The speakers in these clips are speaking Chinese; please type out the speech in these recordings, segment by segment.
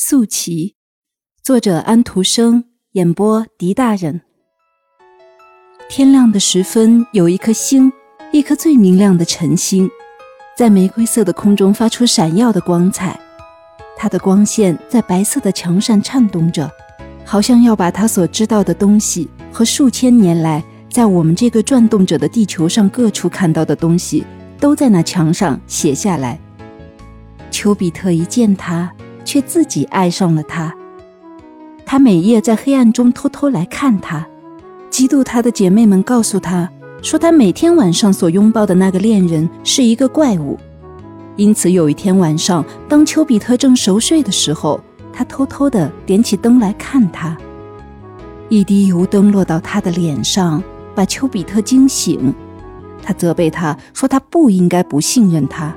素旗，作者安徒生，演播狄大人。天亮的时分，有一颗星，一颗最明亮的晨星，在玫瑰色的空中发出闪耀的光彩。它的光线在白色的墙上颤动着，好像要把它所知道的东西和数千年来在我们这个转动着的地球上各处看到的东西，都在那墙上写下来。丘比特一见他。却自己爱上了他。他每夜在黑暗中偷偷来看他，嫉妒他的姐妹们告诉他说，他每天晚上所拥抱的那个恋人是一个怪物。因此，有一天晚上，当丘比特正熟睡的时候，他偷偷的点起灯来看他。一滴油灯落到他的脸上，把丘比特惊醒。他责备他说，他不应该不信任他。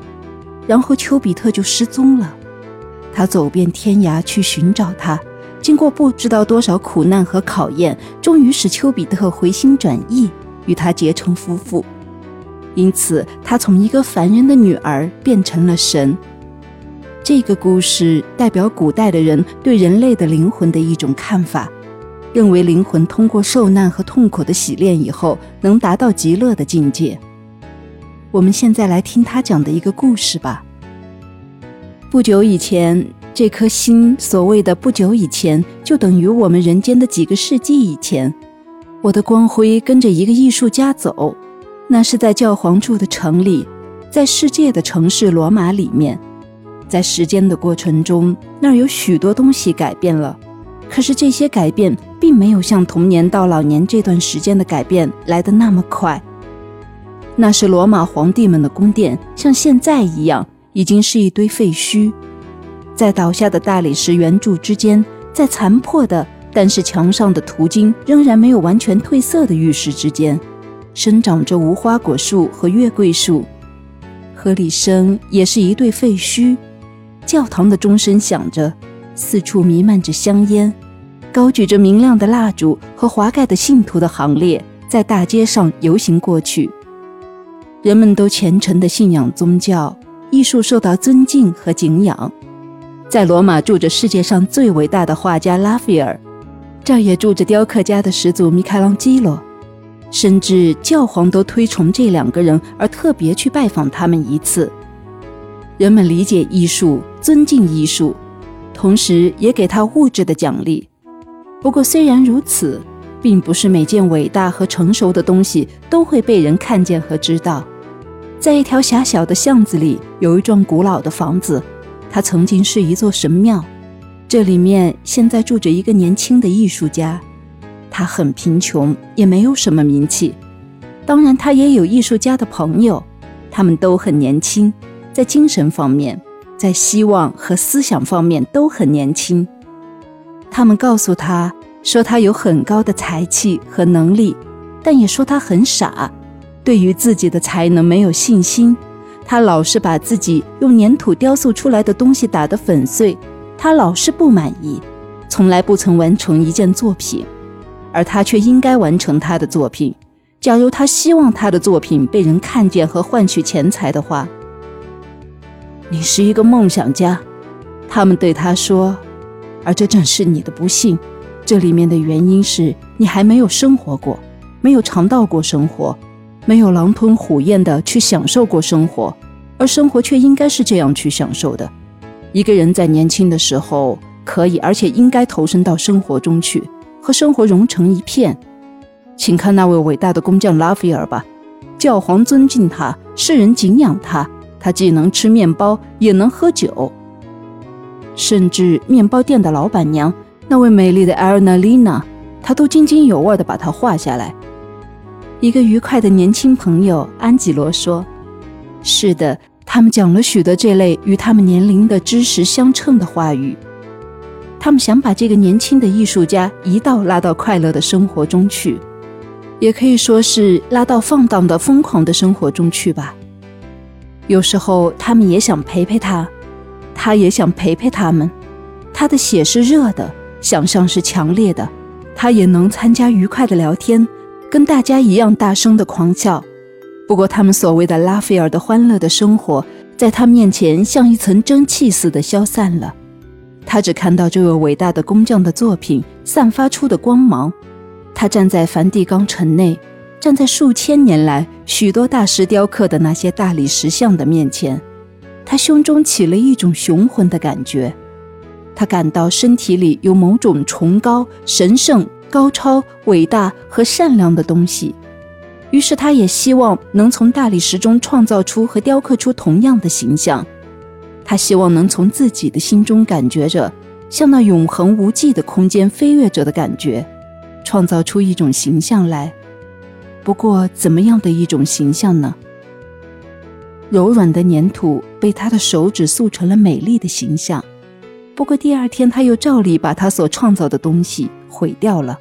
然后，丘比特就失踪了。他走遍天涯去寻找他，经过不知道多少苦难和考验，终于使丘比特回心转意，与他结成夫妇。因此，他从一个凡人的女儿变成了神。这个故事代表古代的人对人类的灵魂的一种看法，认为灵魂通过受难和痛苦的洗练以后，能达到极乐的境界。我们现在来听他讲的一个故事吧。不久以前，这颗心所谓的“不久以前”，就等于我们人间的几个世纪以前。我的光辉跟着一个艺术家走，那是在教皇住的城里，在世界的城市罗马里面。在时间的过程中，那儿有许多东西改变了，可是这些改变并没有像童年到老年这段时间的改变来得那么快。那是罗马皇帝们的宫殿，像现在一样。已经是一堆废墟，在倒下的大理石圆柱之间，在残破的但是墙上的图经仍然没有完全褪色的玉石之间，生长着无花果树和月桂树。河里生也是一对废墟，教堂的钟声响着，四处弥漫着香烟，高举着明亮的蜡烛和华盖的信徒的行列在大街上游行过去，人们都虔诚地信仰宗教。艺术受到尊敬和敬仰，在罗马住着世界上最伟大的画家拉斐尔，这儿也住着雕刻家的始祖米开朗基罗，甚至教皇都推崇这两个人而特别去拜访他们一次。人们理解艺术，尊敬艺术，同时也给他物质的奖励。不过，虽然如此，并不是每件伟大和成熟的东西都会被人看见和知道。在一条狭小的巷子里，有一幢古老的房子，它曾经是一座神庙。这里面现在住着一个年轻的艺术家，他很贫穷，也没有什么名气。当然，他也有艺术家的朋友，他们都很年轻，在精神方面，在希望和思想方面都很年轻。他们告诉他说，他有很高的才气和能力，但也说他很傻。对于自己的才能没有信心，他老是把自己用粘土雕塑出来的东西打得粉碎，他老是不满意，从来不曾完成一件作品，而他却应该完成他的作品。假如他希望他的作品被人看见和换取钱财的话，你是一个梦想家，他们对他说，而这正是你的不幸。这里面的原因是你还没有生活过，没有尝到过生活。没有狼吞虎咽地去享受过生活，而生活却应该是这样去享受的。一个人在年轻的时候可以，而且应该投身到生活中去，和生活融成一片。请看那位伟大的工匠拉斐尔吧，教皇尊敬他，世人敬仰他。他既能吃面包，也能喝酒，甚至面包店的老板娘那位美丽的艾尔娜丽娜，他都津津有味地把它画下来。一个愉快的年轻朋友安吉罗说：“是的，他们讲了许多这类与他们年龄的知识相称的话语。他们想把这个年轻的艺术家一道拉到快乐的生活中去，也可以说是拉到放荡的疯狂的生活中去吧。有时候他们也想陪陪他，他也想陪陪他们。他的血是热的，想象是强烈的，他也能参加愉快的聊天。”跟大家一样大声的狂笑，不过他们所谓的拉斐尔的欢乐的生活，在他面前像一层蒸汽似的消散了。他只看到这位伟大的工匠的作品散发出的光芒。他站在梵蒂冈城内，站在数千年来许多大师雕刻的那些大理石像的面前，他胸中起了一种雄浑的感觉。他感到身体里有某种崇高、神圣、高超、伟大和善良的东西。于是，他也希望能从大理石中创造出和雕刻出同样的形象。他希望能从自己的心中感觉着，像那永恒无际的空间飞跃着的感觉，创造出一种形象来。不过，怎么样的一种形象呢？柔软的粘土被他的手指塑成了美丽的形象。不过，第二天他又照例把他所创造的东西毁掉了。